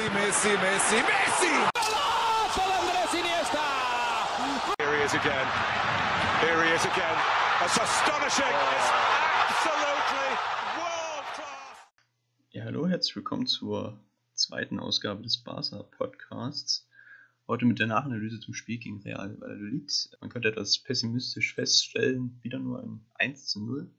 Messi, Messi, Messi, Messi! Here he is again. Here he is again. That's astonishing. It's absolutely world class. Ja, hallo, herzlich willkommen zur zweiten Ausgabe des Barca Podcasts. Heute mit der Nachanalyse zum Spiel gegen Real Valladolid. Man könnte etwas pessimistisch feststellen, wieder nur ein 1 zu 0.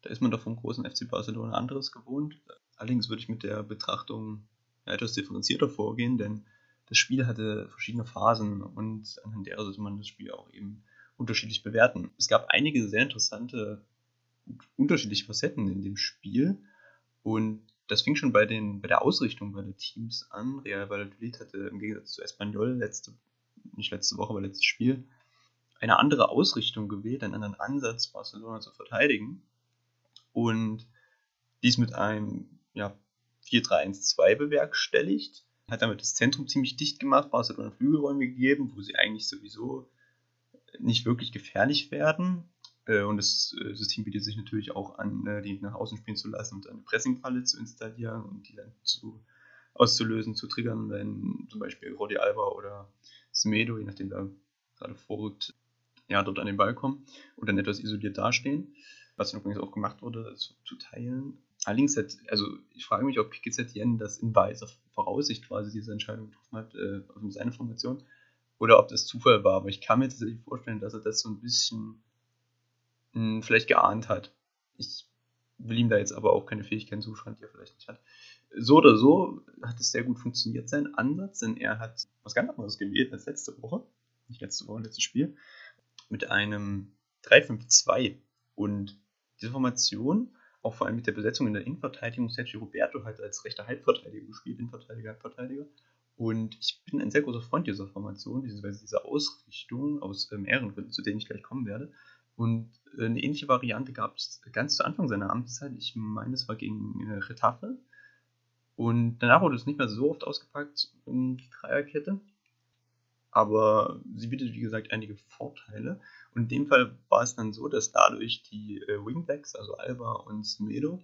Da ist man doch vom großen FC Barcelona anderes gewohnt. Allerdings würde ich mit der Betrachtung etwas differenzierter vorgehen, denn das Spiel hatte verschiedene Phasen und anhand derer sollte man das Spiel auch eben unterschiedlich bewerten. Es gab einige sehr interessante unterschiedliche Facetten in dem Spiel und das fing schon bei, den, bei der Ausrichtung bei den Teams an. Real Valladolid hatte im Gegensatz zu Espanyol letzte, nicht letzte Woche, aber letztes Spiel, eine andere Ausrichtung gewählt, einen anderen Ansatz, Barcelona zu verteidigen. Und dies mit einem ja, 4-3-1-2 bewerkstelligt. Hat damit das Zentrum ziemlich dicht gemacht, Barcelona Flügelräume gegeben, wo sie eigentlich sowieso nicht wirklich gefährlich werden. Äh, und das äh, System bietet sich natürlich auch an, äh, die nach außen spielen zu lassen und eine Pressingfalle zu installieren und die dann zu, auszulösen, zu triggern, wenn zum Beispiel Rodi Alba oder Semedo, je nachdem wer gerade vorrückt, ja, dort an den Ball kommen und dann etwas isoliert dastehen. Was dann übrigens auch gemacht wurde, zu, zu teilen. Allerdings hat, also ich frage mich, ob Setien das in weiser Voraussicht quasi diese Entscheidung getroffen hat, äh, also seine Formation, oder ob das Zufall war. Aber ich kann mir tatsächlich vorstellen, dass er das so ein bisschen mh, hm, vielleicht geahnt hat. Ich will ihm da jetzt aber auch keine Fähigkeiten zuschreiben, die er vielleicht nicht hat. So oder so hat es sehr gut funktioniert, sein Ansatz, denn er hat was ganz anderes gewählt als letzte Woche. Nicht letzte Woche, letztes Spiel. Mit einem 3-5-2. Und diese Formation auch vor allem mit der Besetzung in der Innenverteidigung. Sergio Roberto hat als rechter Halbverteidiger gespielt, Innenverteidiger, Halbverteidiger. Und ich bin ein sehr großer Freund dieser Formation, beziehungsweise dieser Ausrichtung aus äh, mehreren Gründen, zu denen ich gleich kommen werde. Und äh, eine ähnliche Variante gab es ganz zu Anfang seiner Amtszeit. Ich meine, es war gegen äh, Retafe. Und danach wurde es nicht mehr so oft ausgepackt, die Dreierkette. Aber sie bietet, wie gesagt, einige Vorteile. Und in dem Fall war es dann so, dass dadurch die äh, Wingbacks, also Alba und Semedo,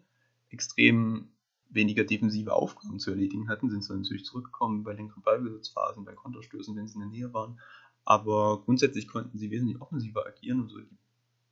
extrem weniger defensive Aufgaben zu erledigen hatten, sind zwar natürlich zurückgekommen bei längeren Ballbesitzphasen, bei Konterstößen, wenn sie in der Nähe waren, aber grundsätzlich konnten sie wesentlich offensiver agieren und so die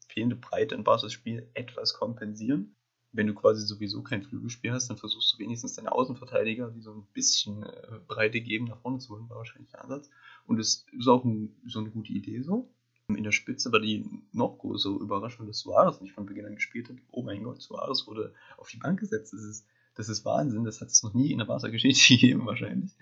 fehlende Breite im Basis-Spiel etwas kompensieren. Wenn du quasi sowieso kein Flügelspiel hast, dann versuchst du wenigstens deine Außenverteidiger, die so ein bisschen äh, Breite geben, nach vorne zu holen, war wahrscheinlich der Ansatz. Und es ist auch ein, so eine gute Idee so. In der Spitze war die noch größere Überraschung, dass Suarez nicht von Beginn an gespielt hat. Oh mein Gott, Suarez wurde auf die Bank gesetzt. Das ist, das ist Wahnsinn. Das hat es noch nie in der Barca-Geschichte gegeben, wahrscheinlich.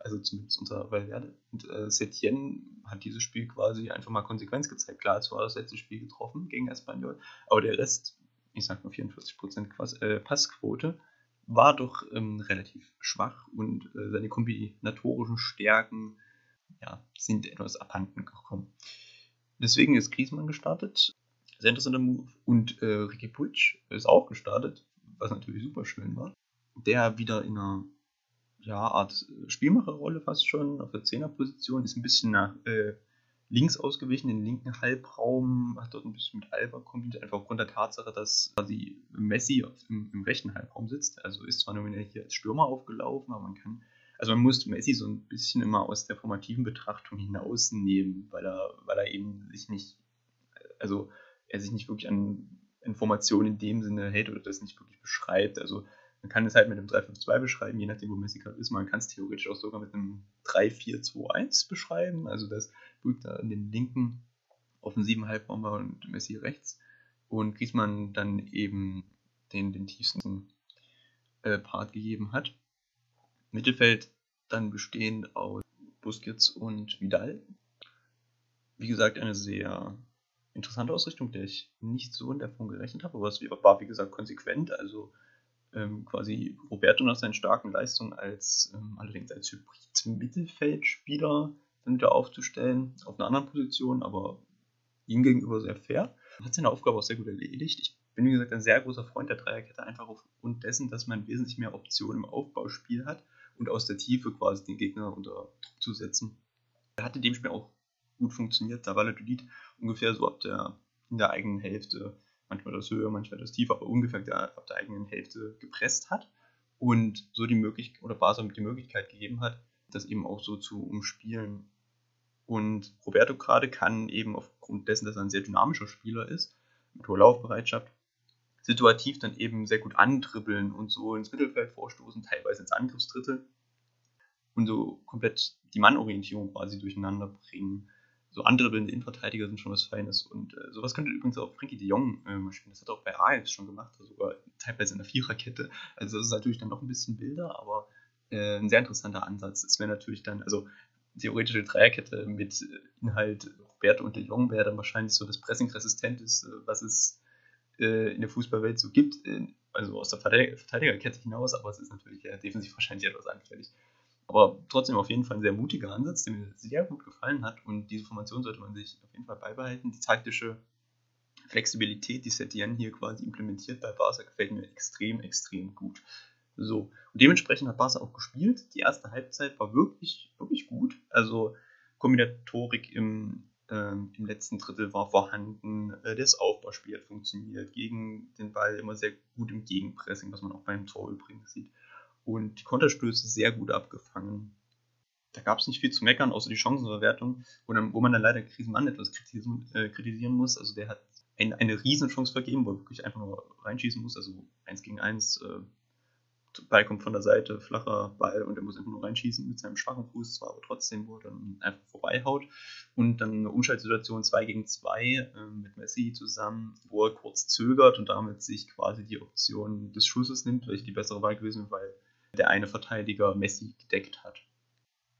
Also zumindest unter Valverde. Und äh, Setien hat dieses Spiel quasi einfach mal Konsequenz gezeigt. Klar, es war das Spiel getroffen gegen Espanyol, aber der Rest, ich sag mal 44% äh, Passquote, war doch ähm, relativ schwach und äh, seine kombinatorischen Stärken ja, sind etwas abhanden gekommen. Deswegen ist Griezmann gestartet. Sehr interessanter Move. Und äh, Ricky Puig ist auch gestartet, was natürlich super schön war. Der wieder in einer ja, Art Spielmacherrolle fast schon auf der Zehnerposition ist ein bisschen nach äh, links ausgewichen, den linken Halbraum, hat dort ein bisschen mit Alba kombiniert, einfach aufgrund der Tatsache, dass quasi Messi im, im rechten Halbraum sitzt. Also ist zwar nominell hier als Stürmer aufgelaufen, aber man kann also man muss Messi so ein bisschen immer aus der formativen Betrachtung hinausnehmen, weil er, weil er eben sich nicht, also er sich nicht wirklich an Informationen in dem Sinne hält oder das nicht wirklich beschreibt. Also man kann es halt mit einem 3-5-2 beschreiben, je nachdem, wo Messi gerade ist. Man kann es theoretisch auch sogar mit einem 3-4-2-1 beschreiben. Also das Brück da in den linken offensiven Halbraum war und Messi rechts. Und Griezmann dann eben den, den tiefsten äh, Part gegeben hat. Mittelfeld dann bestehend aus Busquets und Vidal. Wie gesagt, eine sehr interessante Ausrichtung, der ich nicht so in der Form gerechnet habe, aber es war, wie gesagt, konsequent. Also ähm, quasi Roberto nach seinen starken Leistungen als ähm, allerdings als Hybrid-Mittelfeldspieler dann wieder aufzustellen, auf einer anderen Position, aber ihm gegenüber sehr fair. Hat seine Aufgabe auch sehr gut erledigt. Ich bin, wie gesagt, ein sehr großer Freund der Dreierkette, einfach aufgrund dessen, dass man wesentlich mehr Optionen im Aufbauspiel hat und aus der Tiefe quasi den Gegner unter Druck zu setzen. Er hat in dem Spiel auch gut funktioniert. Da Latudit ungefähr so ab der, in der eigenen Hälfte, manchmal das höher, manchmal das tiefer, aber ungefähr der, ab der eigenen Hälfte gepresst hat. und so die Möglichkeit, oder Barca die Möglichkeit gegeben hat, das eben auch so zu umspielen. Und Roberto gerade kann eben aufgrund dessen, dass er ein sehr dynamischer Spieler ist, mit hoher Laufbereitschaft, situativ dann eben sehr gut andribbeln und so ins Mittelfeld vorstoßen, teilweise ins Angriffsdrittel und so komplett die Mannorientierung quasi durcheinander bringen. So andribbelnde Innenverteidiger sind schon was Feines und äh, sowas könnte übrigens auch Frankie de Jong äh, spielen. Das hat er auch bei Ajax schon gemacht, sogar teilweise in der Viererkette. Also das ist natürlich dann noch ein bisschen wilder, aber äh, ein sehr interessanter Ansatz. Es wäre natürlich dann, also theoretische Dreierkette mit Inhalt Roberto und de Jong wäre dann wahrscheinlich so das Pressing-resistenteste, was es äh, in der Fußballwelt so gibt, also aus der Verteidigerkette hinaus, aber es ist natürlich ja, defensiv wahrscheinlich etwas anfällig. Aber trotzdem auf jeden Fall ein sehr mutiger Ansatz, der mir sehr gut gefallen hat und diese Formation sollte man sich auf jeden Fall beibehalten. Die taktische Flexibilität, die Setien hier quasi implementiert bei Barca, gefällt mir extrem, extrem gut. So, und dementsprechend hat Barca auch gespielt. Die erste Halbzeit war wirklich, wirklich gut. Also Kombinatorik im, ähm, im letzten Drittel war vorhanden. Äh, das Aufbauspiel hat funktioniert. Gegen den Ball immer sehr gut im Gegenpressing, was man auch beim Tor übrigens sieht. Und die Konterstöße sehr gut abgefangen. Da gab es nicht viel zu meckern, außer die Chancenverwertung, wo, dann, wo man dann leider Krisenmann etwas kritisieren, äh, kritisieren muss. Also der hat ein, eine Riesenchance vergeben, wo er wirklich einfach nur reinschießen muss. Also 1 gegen 1, äh, Ball kommt von der Seite, flacher Ball und er muss einfach nur reinschießen mit seinem schwachen Fuß, zwar aber trotzdem, wo er dann einfach vorbeihaut. Und dann eine Umschaltsituation 2 gegen 2 äh, mit Messi zusammen, wo er kurz zögert und damit sich quasi die Option des Schusses nimmt, welche die bessere Wahl gewesen wäre, weil der eine Verteidiger Messi gedeckt hat.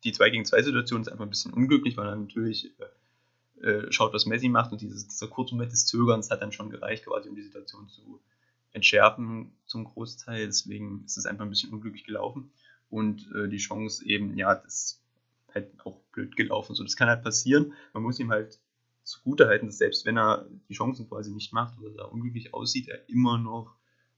Die 2 gegen 2 Situation ist einfach ein bisschen unglücklich, weil er natürlich äh, äh, schaut, was Messi macht und dieses, dieser kurze Moment des Zögerns hat dann schon gereicht, quasi um die Situation zu entschärfen zum Großteil. Deswegen ist es einfach ein bisschen unglücklich gelaufen. Und äh, die Chance eben, ja, das ist halt auch blöd gelaufen. So, das kann halt passieren. Man muss ihm halt zugute halten, dass selbst wenn er die Chancen quasi nicht macht oder da unglücklich aussieht, er immer noch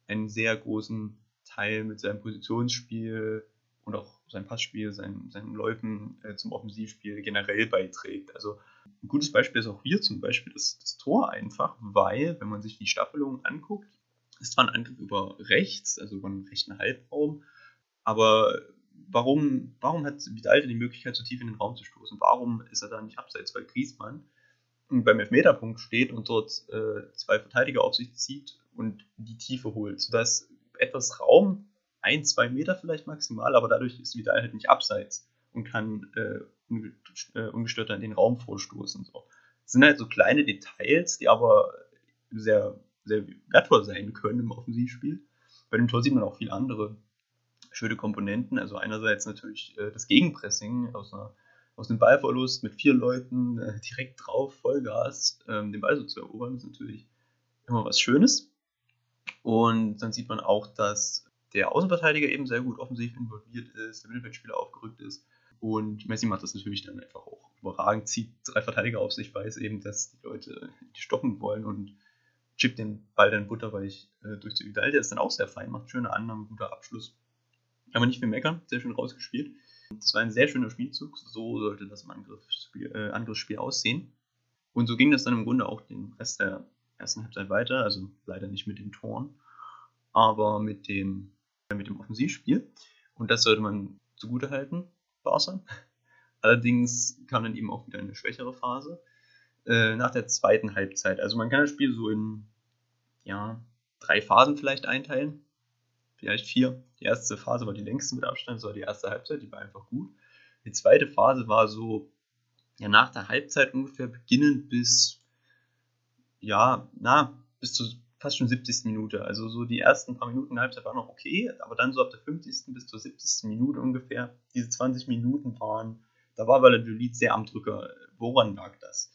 einen sehr großen Teil mit seinem Positionsspiel und auch sein Passspiel, sein, seinen Läufen äh, zum Offensivspiel generell beiträgt. Also ein gutes Beispiel ist auch hier zum Beispiel das, das Tor einfach, weil, wenn man sich die Staffelung anguckt, ist zwar ein Angriff über rechts, also über einen rechten Halbraum, aber warum, warum hat Vidal die Möglichkeit, so tief in den Raum zu stoßen? Warum ist er da nicht abseits? Weil Griezmann beim Elfmeterpunkt steht und dort äh, zwei Verteidiger auf sich zieht und die Tiefe holt, sodass etwas Raum, ein, zwei Meter vielleicht maximal, aber dadurch ist Vidal halt nicht abseits und kann äh, äh ungestört in den Raum vorstoßen. So. Das sind halt so kleine Details, die aber sehr sehr wertvoll sein können im Offensivspiel. Bei dem Tor sieht man auch viele andere schöne Komponenten. Also einerseits natürlich äh, das Gegenpressing aus, einer, aus einem Ballverlust mit vier Leuten äh, direkt drauf, Vollgas, ähm, den Ball so zu erobern, ist natürlich immer was Schönes. Und dann sieht man auch, dass der Außenverteidiger eben sehr gut offensiv involviert ist, der Mittelfeldspieler aufgerückt ist. Und Messi macht das natürlich dann einfach auch überragend, zieht drei Verteidiger auf sich, weiß eben, dass die Leute die stoppen wollen und chippt den Ball dann butterweich äh, durch zu Vidal. Der ist dann auch sehr fein, macht schöne Annahmen, guter Abschluss. Aber nicht viel meckern, sehr schön rausgespielt. Das war ein sehr schöner Spielzug. So sollte das im Angriffsspiel, äh, Angriffsspiel aussehen. Und so ging das dann im Grunde auch den Rest der ersten Halbzeit weiter. Also leider nicht mit den Toren, aber mit dem, äh, mit dem Offensivspiel. Und das sollte man zugute halten, Barca. Allerdings kam dann eben auch wieder eine schwächere Phase. Äh, nach der zweiten Halbzeit. Also man kann das Spiel so in ja, drei Phasen vielleicht einteilen. Vielleicht vier. Die erste Phase war die längste mit Abstand, das war die erste Halbzeit, die war einfach gut. Die zweite Phase war so ja, nach der Halbzeit ungefähr beginnend bis ja, na, bis zur fast schon 70. Minute. Also so die ersten paar Minuten der Halbzeit waren noch okay, aber dann so ab der 50. bis zur 70. Minute ungefähr, diese 20 Minuten waren, da war Valladolid sehr am Drücker. Woran lag das?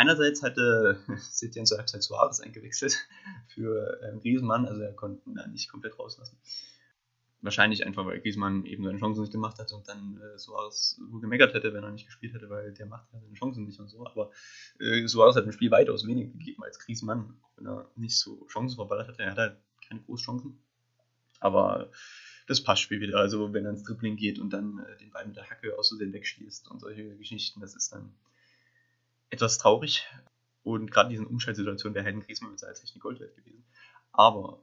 Einerseits hatte Setien zur Halbzeit Suarez eingewechselt für ähm, Griezmann, also er konnte ihn dann nicht komplett rauslassen. Wahrscheinlich einfach, weil Griezmann eben seine Chancen nicht gemacht hatte und dann äh, Suarez wohl gemeckert hätte, wenn er nicht gespielt hätte, weil der macht ja seine Chancen nicht und so. Aber äh, Suarez hat im Spiel weitaus weniger gegeben als Griezmann, auch wenn er nicht so Chancen verballert hatte. Er hatte halt keine Großchancen. Aber das passt Spiel wieder. Also wenn er ins Dribbling geht und dann äh, den Ball mit der Hacke aus Versehen wegschießt und solche Geschichten, das ist dann etwas traurig. Und gerade in diesen Umschaltsituationen wäre Helden Griezmann mit seiner Technik Gold wert gewesen. Aber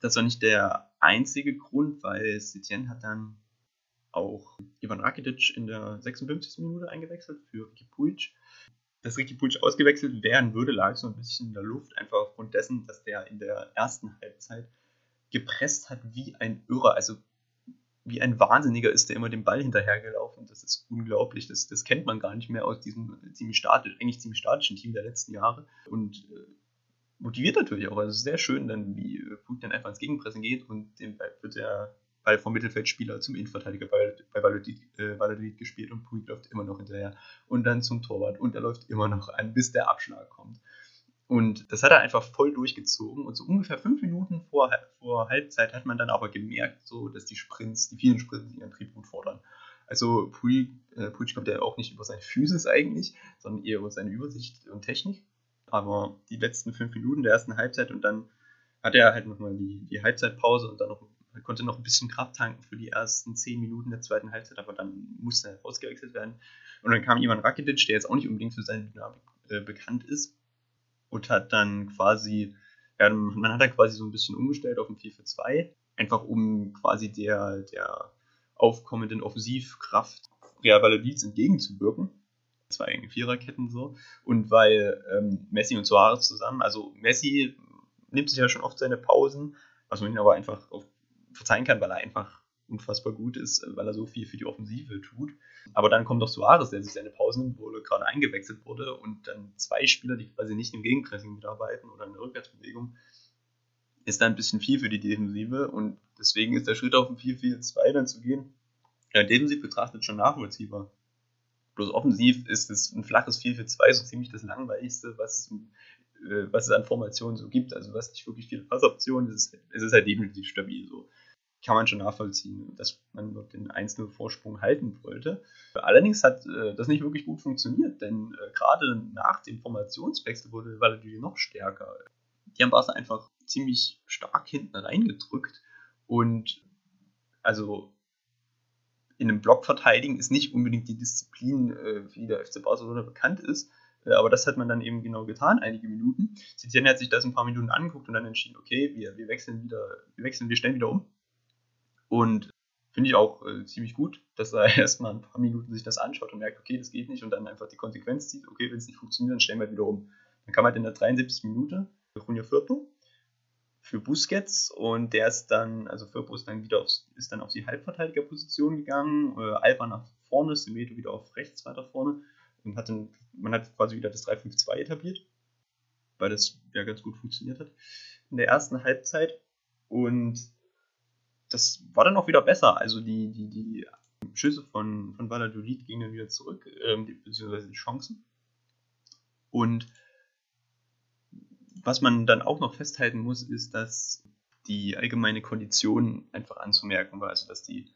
Das war nicht der einzige Grund, weil Setien hat dann auch Ivan Rakitic in der 56. Minute eingewechselt für Ricky Puig. Dass Ricky Puig ausgewechselt werden würde, lag so ein bisschen in der Luft, einfach aufgrund dessen, dass der in der ersten Halbzeit gepresst hat wie ein Irrer. Also wie ein Wahnsinniger ist der immer dem Ball hinterhergelaufen. Das ist unglaublich. Das, das kennt man gar nicht mehr aus diesem ziemlich statisch, eigentlich ziemlich statischen Team der letzten Jahre. Und äh, motiviert natürlich auch. Also es ist sehr schön, dann wie Puig dann einfach ins Gegenpressen geht und den Ball wird der Ball vom Mittelfeldspieler zum Innenverteidiger bei, bei Valladolid, äh, gespielt und Puig läuft immer noch hinterher. Und dann zum Torwart und er läuft immer noch an, bis der Abschlag kommt. Und das hat er einfach voll durchgezogen. Und so ungefähr fünf Minuten vor, vor Halbzeit hat man dann aber gemerkt, so, dass die Sprints, die vielen Sprints ihren Tribut fordern. Also Puig, äh, kommt ja auch nicht über seine Physis eigentlich, sondern eher über seine Übersicht und Technik. Aber die letzten fünf Minuten der ersten Halbzeit und dann hat er halt nochmal die, die Halbzeitpause und dann noch konnte noch ein bisschen Kraft tanken für die ersten zehn Minuten der zweiten Halbzeit, aber dann musste er ausgewechselt werden. Und dann kam Ivan Rakitic, der jetzt auch nicht unbedingt für seine Dynamik äh, bekannt ist, und hat dann quasi, ja, man hat dann quasi so ein bisschen umgestellt auf ein 4 für 2, einfach um quasi der, der aufkommenden Offensivkraft Real Valladolid entgegenzuwirken. Zwei Viererketten so. Und weil ähm, Messi und Suarez zusammen, also Messi nimmt sich ja schon oft seine Pausen, was man ihn aber einfach verzeihen kann, weil er einfach unfassbar gut ist, weil er so viel für die Offensive tut. Aber dann kommt doch Suarez, der sich seine Pause nimmt, wo er gerade eingewechselt wurde und dann zwei Spieler, die quasi nicht im Gegenpressing mitarbeiten oder in der Rückwärtsbewegung, ist da ein bisschen viel für die Defensive und deswegen ist der Schritt auf ein 4-4-2 dann zu gehen, ja, defensiv betrachtet schon nachvollziehbar. Bloß offensiv ist es ein flaches 4-4-2 so ziemlich das langweiligste, was es, äh, was es an Formationen so gibt. Also was nicht wirklich viele Passoptionen, ist, es ist halt definitiv stabil so kann man schon nachvollziehen, dass man den 1-0-Vorsprung halten wollte. Allerdings hat äh, das nicht wirklich gut funktioniert, denn äh, gerade nach dem Formationswechsel wurde Valladolid noch stärker. Die haben Barca einfach ziemlich stark hinten reingedrückt und also in einem Block verteidigen ist nicht unbedingt die Disziplin, äh, wie der FC Barcelona bekannt ist, äh, aber das hat man dann eben genau getan, einige Minuten. Citizen hat sich das ein paar Minuten angeguckt und dann entschieden, okay, wir, wir wechseln wieder, wir wechseln, wir stellen wieder um und finde ich auch äh, ziemlich gut, dass er erstmal ein paar Minuten sich das anschaut und merkt, okay, das geht nicht und dann einfach die Konsequenz zieht, okay, wenn es nicht funktioniert, dann stellen wir wieder um. Dann kam halt in der 73. Minute Junio Firpo für Busquets und der ist dann, also Firpo ist dann wieder aufs, ist dann auf die Halbverteidigerposition gegangen, äh, Alba nach vorne, Semedo wieder auf rechts weiter vorne und hat dann, man hat quasi wieder das 3-5-2 etabliert, weil das ja ganz gut funktioniert hat in der ersten Halbzeit und das war dann auch wieder besser. Also die, die, die Schüsse von, von Valladolid gingen dann wieder zurück, ähm, die, beziehungsweise die Chancen. Und was man dann auch noch festhalten muss, ist, dass die allgemeine Kondition einfach anzumerken war, also dass die,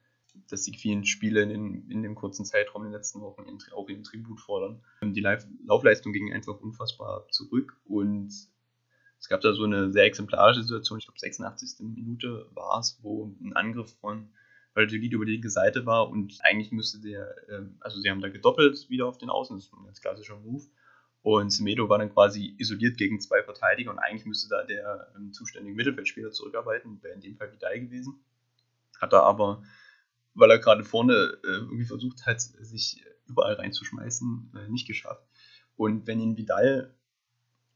dass die vielen Spiele in, in dem kurzen Zeitraum in den letzten Wochen auch in Tribut fordern. Die Laufleistung ging einfach unfassbar zurück und es gab da so eine sehr exemplarische Situation, ich glaube 86. Minute war es, wo ein Angriff von Valladolid über die linke Seite war und eigentlich müsste der, ähm, also sie haben da gedoppelt wieder auf den Außen, das ist ein ganz klassischer Move. Und Semedo war dann quasi isoliert gegen zwei Verteidiger und eigentlich müsste da der ähm, zuständige Mittelfeldspieler zurückarbeiten, wäre in dem Fall Vidal gewesen. Hat er aber, weil er gerade vorne äh, irgendwie versucht hat, sich überall reinzuschmeißen, äh, nicht geschafft. Und wenn ihn Vidal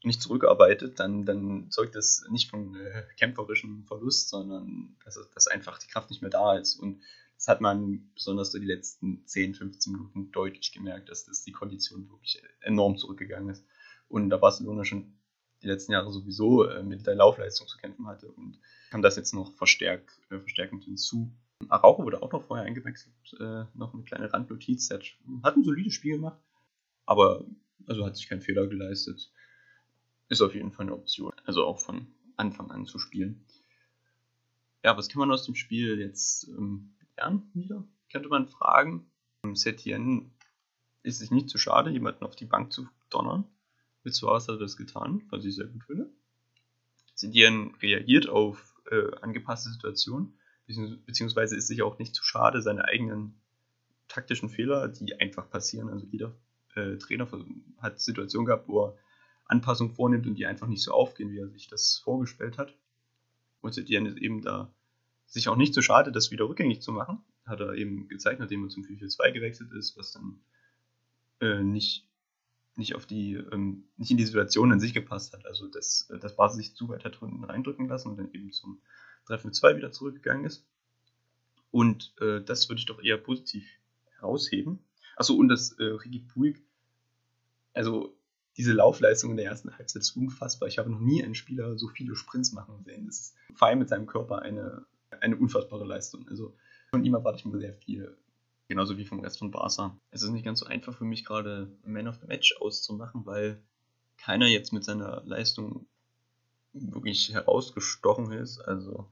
nicht zurückarbeitet, dann, dann zeugt das nicht von äh, kämpferischem Verlust, sondern dass, dass einfach die Kraft nicht mehr da ist. Und das hat man besonders so die letzten 10, 15 Minuten deutlich gemerkt, dass das die Kondition wirklich enorm zurückgegangen ist. Und da Barcelona schon die letzten Jahre sowieso äh, mit der Laufleistung zu kämpfen hatte und kam das jetzt noch verstärkt, äh, verstärkend hinzu. Araujo wurde auch noch vorher eingewechselt, noch eine kleine Randnotiz. Der hat ein solides Spiel gemacht, aber also hat sich keinen Fehler geleistet ist auf jeden Fall eine Option. Also auch von Anfang an zu spielen. Ja, was kann man aus dem Spiel jetzt ähm, lernen wieder? Könnte man fragen. Setien ist sich nicht zu schade, jemanden auf die Bank zu donnern. Mit Suarez hat er das getan, was ich sehr gut finde. Setien reagiert auf äh, angepasste Situationen, beziehungsweise ist sich auch nicht zu schade, seine eigenen taktischen Fehler, die einfach passieren. Also jeder äh, Trainer hat Situationen gehabt, wo er Anpassungen vornimmt und die einfach nicht so aufgehen, wie er sich das vorgestellt hat. Und Setien ist eben da sich auch nicht so schade, das wieder rückgängig zu machen. Hat er eben gezeigt, nachdem er zum 4-4-2 gewechselt ist, was dann äh, nicht, nicht, auf die, ähm, nicht in die Situation an sich gepasst hat. Also, dass, dass Basel sich zu weit hat unten reindrücken lassen und dann eben zum 3-5-2 wieder zurückgegangen ist. Und äh, das würde ich doch eher positiv herausheben. Achso, und das äh, Rigi Puig, also diese Laufleistung in der ersten Halbzeit ist unfassbar. Ich habe noch nie einen Spieler so viele Sprints machen sehen. Das ist vor allem mit seinem Körper eine, eine unfassbare Leistung. Also von ihm erwarte ich mir sehr viel. Genauso wie vom Rest von Barca. Es ist nicht ganz so einfach für mich gerade Man of the Match auszumachen, weil keiner jetzt mit seiner Leistung wirklich herausgestochen ist. Also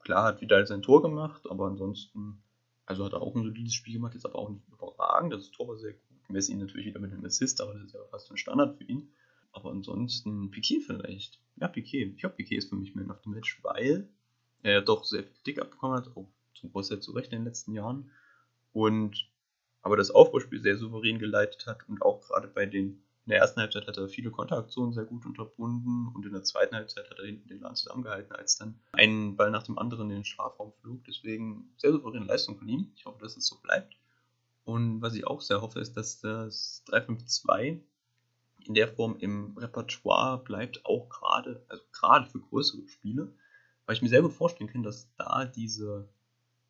klar hat Vidal sein Tor gemacht, aber ansonsten, also hat er auch ein solides Spiel gemacht, ist aber auch nicht überragend. Das Tor war sehr gut. Messi natürlich wieder mit einem Assist, aber das ist ja fast ein Standard für ihn. Aber ansonsten Piquet vielleicht. Ja, Piquet. Ich glaube, Piquet ist für mich Man of the Match, weil er ja doch sehr viel Kritik abbekommen hat, auch zum Großteil zu Recht in den letzten Jahren. Und aber das Aufbauspiel sehr souverän geleitet hat und auch gerade bei den, in der ersten Halbzeit hat er viele Konteraktionen sehr gut unterbunden und in der zweiten Halbzeit hat er hinten den Laden zusammengehalten, als dann ein Ball nach dem anderen in den Strafraum flog. Deswegen sehr souveräne Leistung von ihm. Ich hoffe, dass es so bleibt. Und was ich auch sehr hoffe, ist, dass das 352 in der Form im Repertoire bleibt, auch gerade, also gerade für größere Spiele, weil ich mir gut vorstellen kann, dass da diese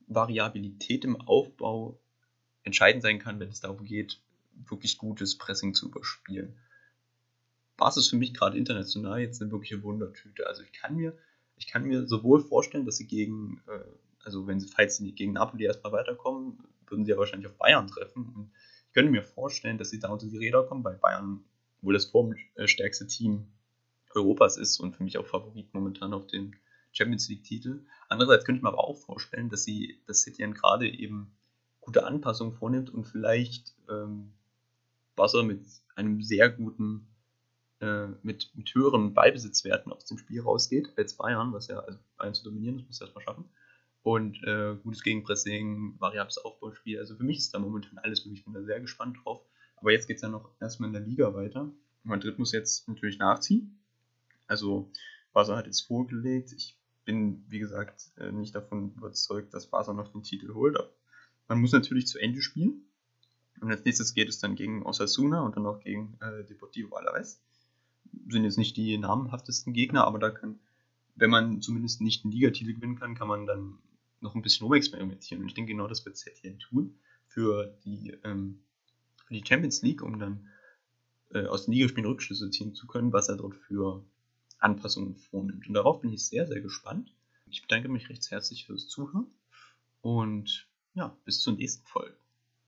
Variabilität im Aufbau entscheidend sein kann, wenn es darum geht, wirklich gutes Pressing zu überspielen. Bas ist für mich gerade international jetzt eine wirkliche Wundertüte. Also ich kann mir, ich kann mir sowohl vorstellen, dass sie gegen, äh, also wenn sie, falls sie gegen Napoli erstmal weiterkommen, würden sie ja wahrscheinlich auf Bayern treffen. Und ich könnte mir vorstellen, dass sie da unter die Räder kommen, weil Bayern wohl das formstärkste Team Europas ist und für mich auch Favorit momentan auf den Champions League-Titel. Andererseits könnte ich mir aber auch vorstellen, dass sie, dass Setien gerade eben gute Anpassungen vornimmt und vielleicht ähm, Wasser mit einem sehr guten, äh, mit, mit höheren Ballbesitzwerten aus dem Spiel rausgeht als Bayern, was ja, also Bayern zu dominieren, das muss er erstmal schaffen. Und äh, gutes Gegenpressing, variables Aufbauspiel. Also für mich ist da momentan alles möglich. Ich bin da sehr gespannt drauf. Aber jetzt geht es ja noch erstmal in der Liga weiter. Madrid muss jetzt natürlich nachziehen. Also Barca hat jetzt vorgelegt. Ich bin, wie gesagt, äh, nicht davon überzeugt, dass Barca noch den Titel holt. Aber man muss natürlich zu Ende spielen. Und als nächstes geht es dann gegen Osasuna und dann auch gegen äh, Deportivo Alaves. Sind jetzt nicht die namenhaftesten Gegner, aber da kann, wenn man zumindest nicht einen Ligatitel gewinnen kann, kann man dann noch ein bisschen rumexperimentieren. Und ich denke, genau das wird Setien tun für die, ähm, für die Champions League, um dann äh, aus den Ligaspielen Rückschlüsse ziehen zu können, was er dort für Anpassungen vornimmt. Und darauf bin ich sehr, sehr gespannt. Ich bedanke mich recht herzlich fürs Zuhören und ja, bis zur nächsten Folge.